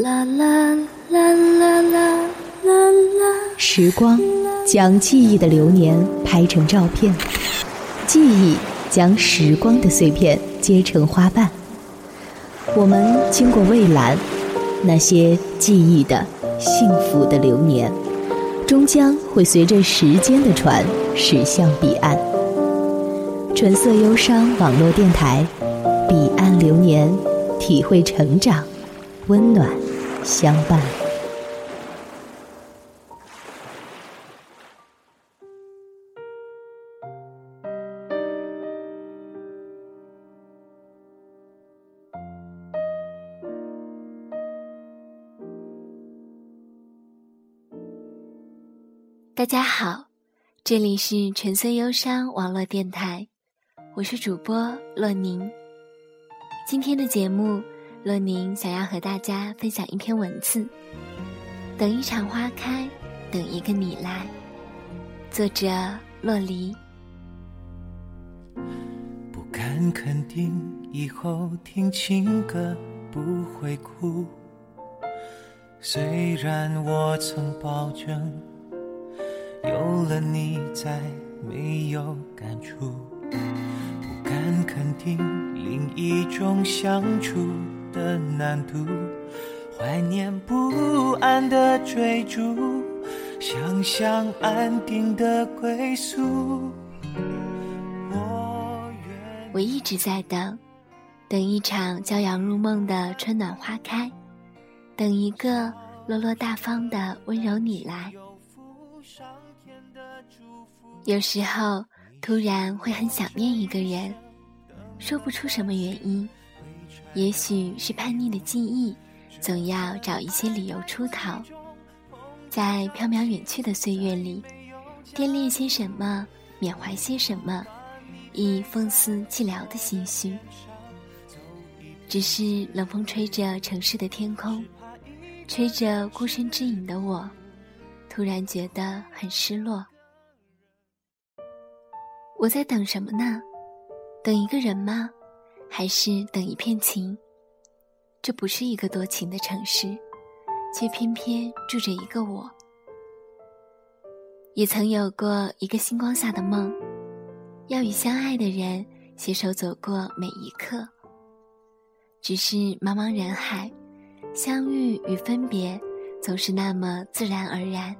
啦啦啦啦啦啦啦。时光将记忆的流年拍成照片，记忆将时光的碎片结成花瓣。我们经过蔚蓝，那些记忆的幸福的流年，终将会随着时间的船驶向彼岸。纯色忧伤网络电台，彼岸流年，体会成长，温暖相伴。大家好，这里是纯色忧伤网络电台，我是主播洛宁。今天的节目，洛宁想要和大家分享一篇文字：等一场花开，等一个你来。作者洛黎。不敢肯定以后听情歌不会哭，虽然我曾保证。有了你，再没有感触，不敢肯定另一种相处难度，怀念不安的追逐，想象安定的归宿。我我一直在等，等一场骄阳入梦的春暖花开，等一个落落大方的温柔你来。有时候突然会很想念一个人，说不出什么原因，也许是叛逆的记忆，总要找一些理由出逃。在飘渺远去的岁月里，惦恋些什么，缅怀些什么，以风肆寂寥的心绪。只是冷风吹着城市的天空，吹着孤身之影的我，突然觉得很失落。我在等什么呢？等一个人吗？还是等一片晴？这不是一个多情的城市，却偏偏住着一个我。也曾有过一个星光下的梦，要与相爱的人携手走过每一刻。只是茫茫人海，相遇与分别总是那么自然而然。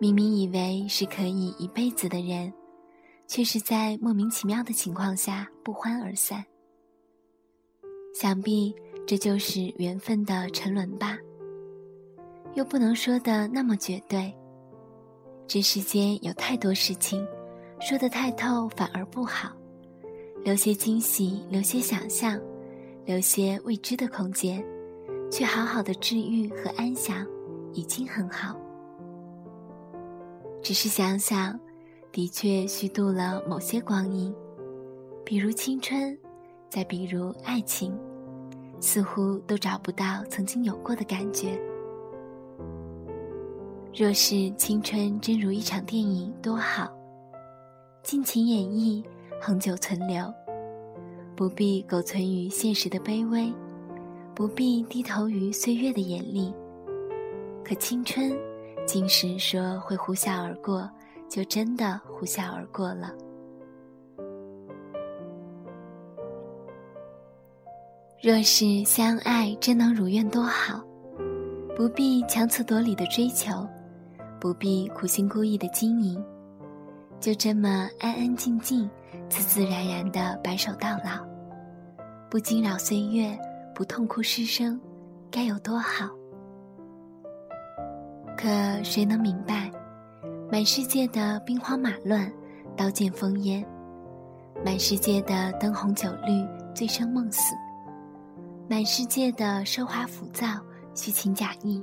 明明以为是可以一辈子的人。却是在莫名其妙的情况下不欢而散。想必这就是缘分的沉沦吧。又不能说的那么绝对。这世间有太多事情，说得太透反而不好。留些惊喜，留些想象，留些未知的空间，去好好的治愈和安详，已经很好。只是想想。的确虚度了某些光阴，比如青春，再比如爱情，似乎都找不到曾经有过的感觉。若是青春真如一场电影，多好！尽情演绎，恒久存留，不必苟存于现实的卑微，不必低头于岁月的严厉。可青春，竟是说会呼啸而过。就真的呼啸而过了。若是相爱真能如愿多好，不必强词夺理的追求，不必苦心孤诣的经营，就这么安安静静、自自然然的白首到老，不惊扰岁月，不痛哭失声，该有多好？可谁能明白？满世界的兵荒马乱，刀剑烽烟；满世界的灯红酒绿，醉生梦死；满世界的奢华浮躁，虚情假意。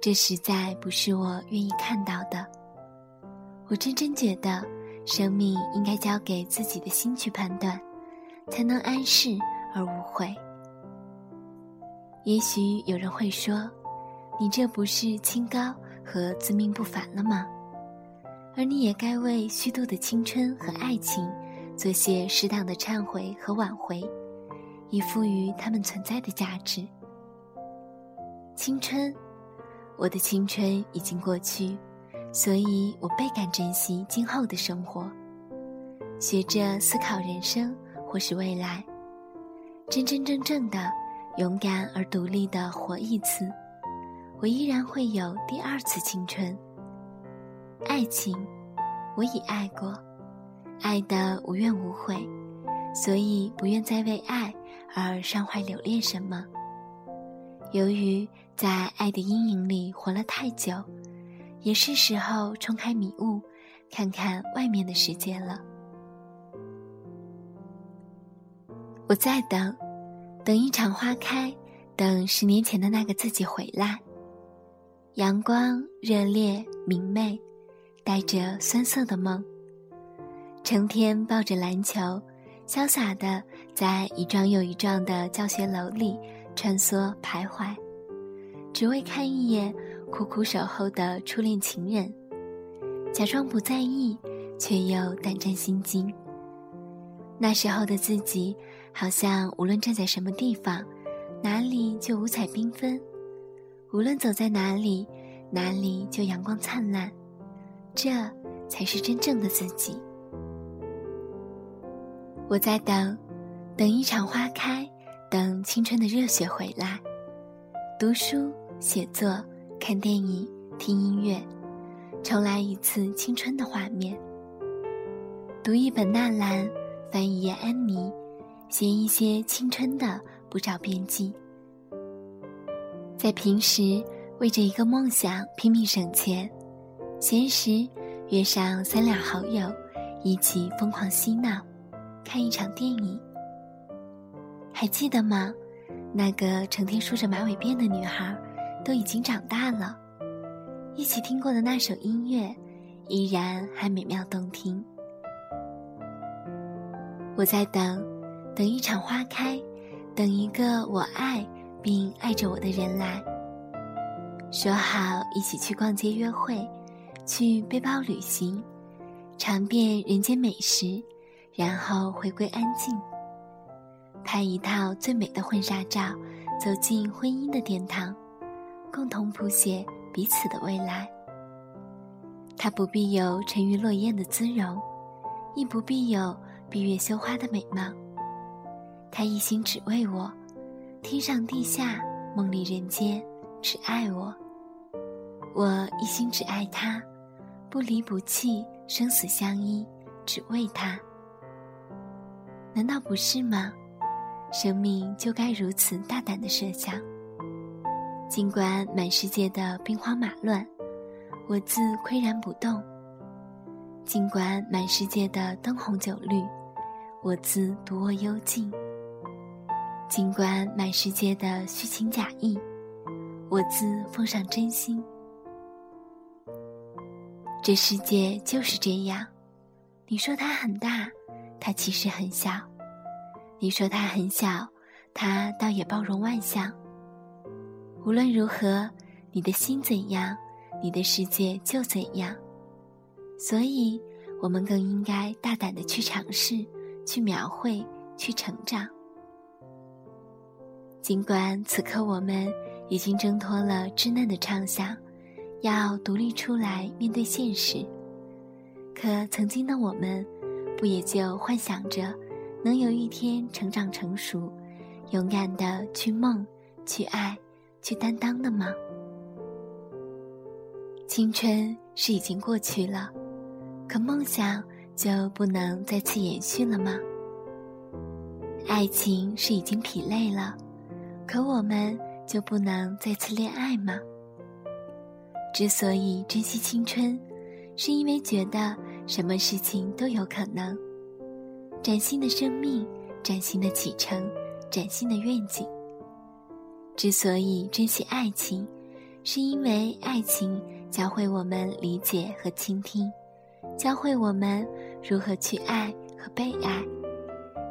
这实在不是我愿意看到的。我真真觉得，生命应该交给自己的心去判断，才能安适而无悔。也许有人会说：“你这不是清高？”和自命不凡了吗？而你也该为虚度的青春和爱情，做些适当的忏悔和挽回，以赋予他们存在的价值。青春，我的青春已经过去，所以我倍感珍惜今后的生活。学着思考人生或是未来，真真正正的勇敢而独立的活一次，我依然会有第二次青春。爱情，我已爱过，爱得无怨无悔，所以不愿再为爱而伤怀留恋什么。由于在爱的阴影里活了太久，也是时候冲开迷雾，看看外面的世界了。我在等，等一场花开，等十年前的那个自己回来。阳光热烈明媚，带着酸涩的梦。成天抱着篮球，潇洒的在一幢又一幢的教学楼里穿梭徘徊，只为看一眼苦苦守候的初恋情人。假装不在意，却又胆战心惊。那时候的自己。好像无论站在什么地方，哪里就五彩缤纷；无论走在哪里，哪里就阳光灿烂。这才是真正的自己。我在等，等一场花开，等青春的热血回来。读书、写作、看电影、听音乐，重来一次青春的画面。读一本纳兰，翻一页安妮。写一些青春的不着边际，在平时为着一个梦想拼命省钱，闲时约上三两好友一起疯狂嬉闹，看一场电影。还记得吗？那个成天梳着马尾辫的女孩，都已经长大了。一起听过的那首音乐，依然还美妙动听。我在等。等一场花开，等一个我爱并爱着我的人来。说好一起去逛街约会，去背包旅行，尝遍人间美食，然后回归安静，拍一套最美的婚纱照，走进婚姻的殿堂，共同谱写彼此的未来。他不必有沉鱼落雁的姿容，亦不必有闭月羞花的美貌。他一心只为我，天上地下，梦里人间，只爱我。我一心只爱他，不离不弃，生死相依，只为他。难道不是吗？生命就该如此大胆的设想。尽管满世界的兵荒马乱，我自岿然不动；尽管满世界的灯红酒绿，我自独卧幽静。尽管满世界的虚情假意，我自奉上真心。这世界就是这样，你说它很大，它其实很小；你说它很小，它倒也包容万象。无论如何，你的心怎样，你的世界就怎样。所以，我们更应该大胆的去尝试，去描绘，去成长。尽管此刻我们已经挣脱了稚嫩的畅想，要独立出来面对现实，可曾经的我们，不也就幻想着能有一天成长成熟，勇敢的去梦、去爱、去担当的吗？青春是已经过去了，可梦想就不能再次延续了吗？爱情是已经疲累了。可我们就不能再次恋爱吗？之所以珍惜青春，是因为觉得什么事情都有可能。崭新的生命，崭新的启程，崭新的愿景。之所以珍惜爱情，是因为爱情教会我们理解和倾听，教会我们如何去爱和被爱，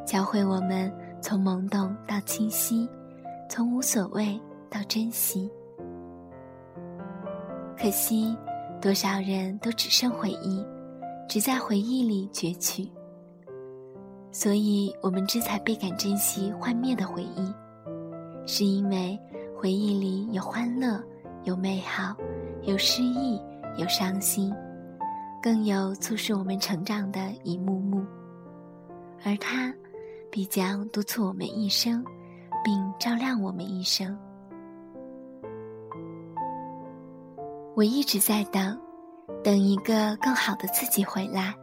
教会我们从懵懂到清晰。从无所谓到珍惜，可惜多少人都只剩回忆，只在回忆里攫取。所以我们这才倍感珍惜幻灭的回忆，是因为回忆里有欢乐，有美好，有失意，有伤心，更有促使我们成长的一幕幕。而它，必将督促我们一生，并照亮我们一生。我一直在等，等一个更好的自己回来。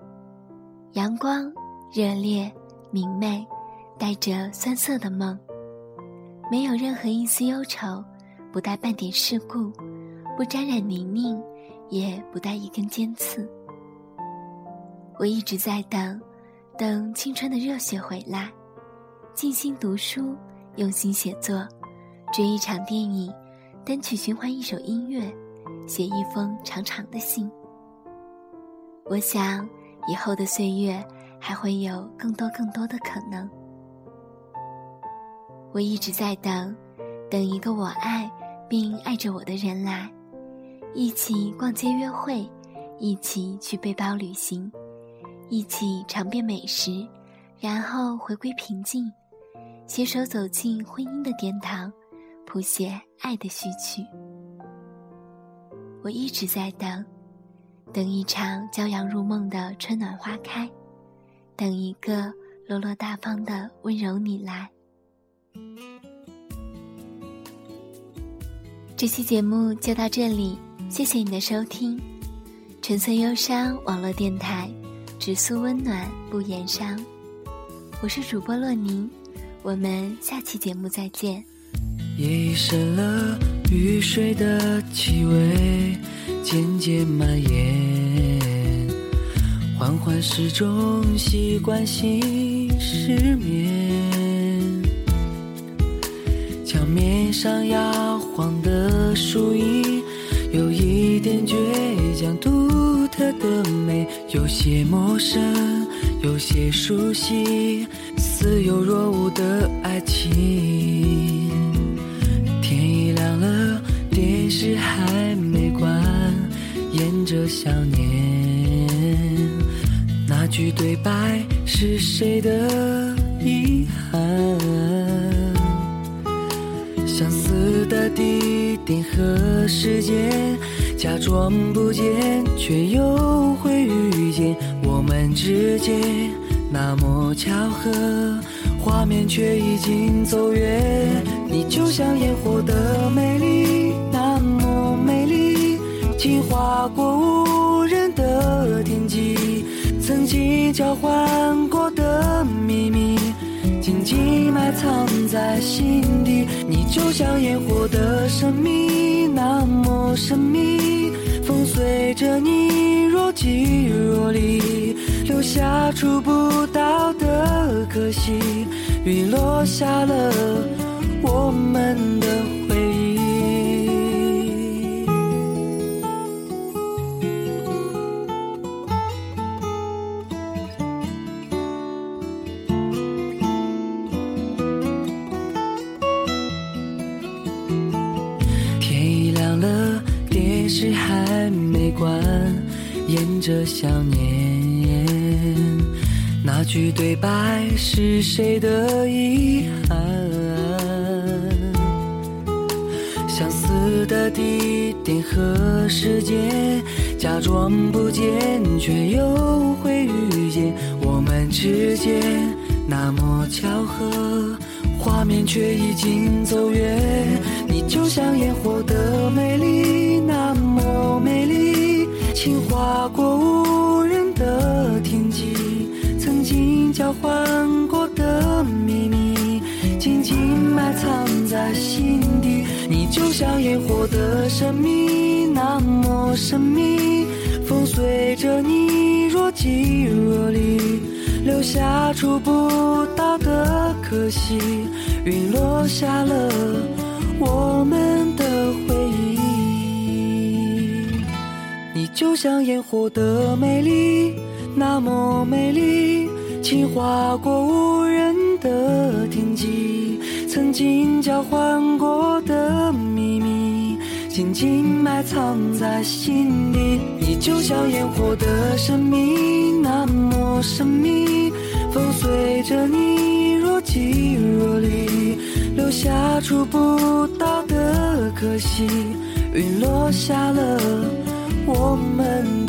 阳光、热烈、明媚，带着酸涩的梦。没有任何一丝忧愁，不带半点世故，不沾染泥泞，也不带一根尖刺。我一直在等，等青春的热血回来，静心读书，用心写作，追一场电影，单曲循环一首音乐，写一封长长的信。我想，以后的岁月还会有更多更多的可能。我一直在等，等一个我爱并爱着我的人来，一起逛街约会，一起去背包旅行，一起尝遍美食，然后回归平静，携手走进婚姻的殿堂，谱写爱的序曲。我一直在等，等一场骄阳入梦的春暖花开，等一个落落大方的温柔你来。这期节目就到这里，谢谢你的收听。纯粹忧伤网络电台，只诉温暖不言伤。我是主播洛宁，我们下期节目再见。夜已深了，雨水的气味渐渐蔓延，缓缓时钟习惯性失眠，墙面上摇晃的。树影有一点倔强，独特的美，有些陌生，有些熟悉，似有若无的爱情。天已亮了，电视还没关，演着想念。那句对白是谁的遗憾？相似的地点和时间，假装不见，却又会遇见。我们之间那么巧合，画面却已经走远。你就像烟火的美丽，那么美丽，轻划过无人的天际，曾经交换过的秘密。静静埋藏在心底，你就像烟火的神秘，那么神秘。风随着你若即若离，下触不到的可惜，雨落下了我们的回忆。天已亮了，电视还没关，沿着想念。那句对白是谁的遗憾？相似的地点和时间，假装不见，却又会遇见。我们之间那么巧合，画面却已经走远。你就像烟火的美丽，那么美丽。轻划过交换过的秘密，静静埋藏在心底。你就像烟火的神秘，那么神秘。风随着你若即若离，留下触不到的可惜。云落下了，我们的回忆。你就像烟火的美丽，那么美丽，轻划过无人的天际，曾经交换过的秘密，静静埋藏在心底。你就像烟火的神秘，那么神秘，风随着你若即若离。留下触不到的可惜。雨落下了，我们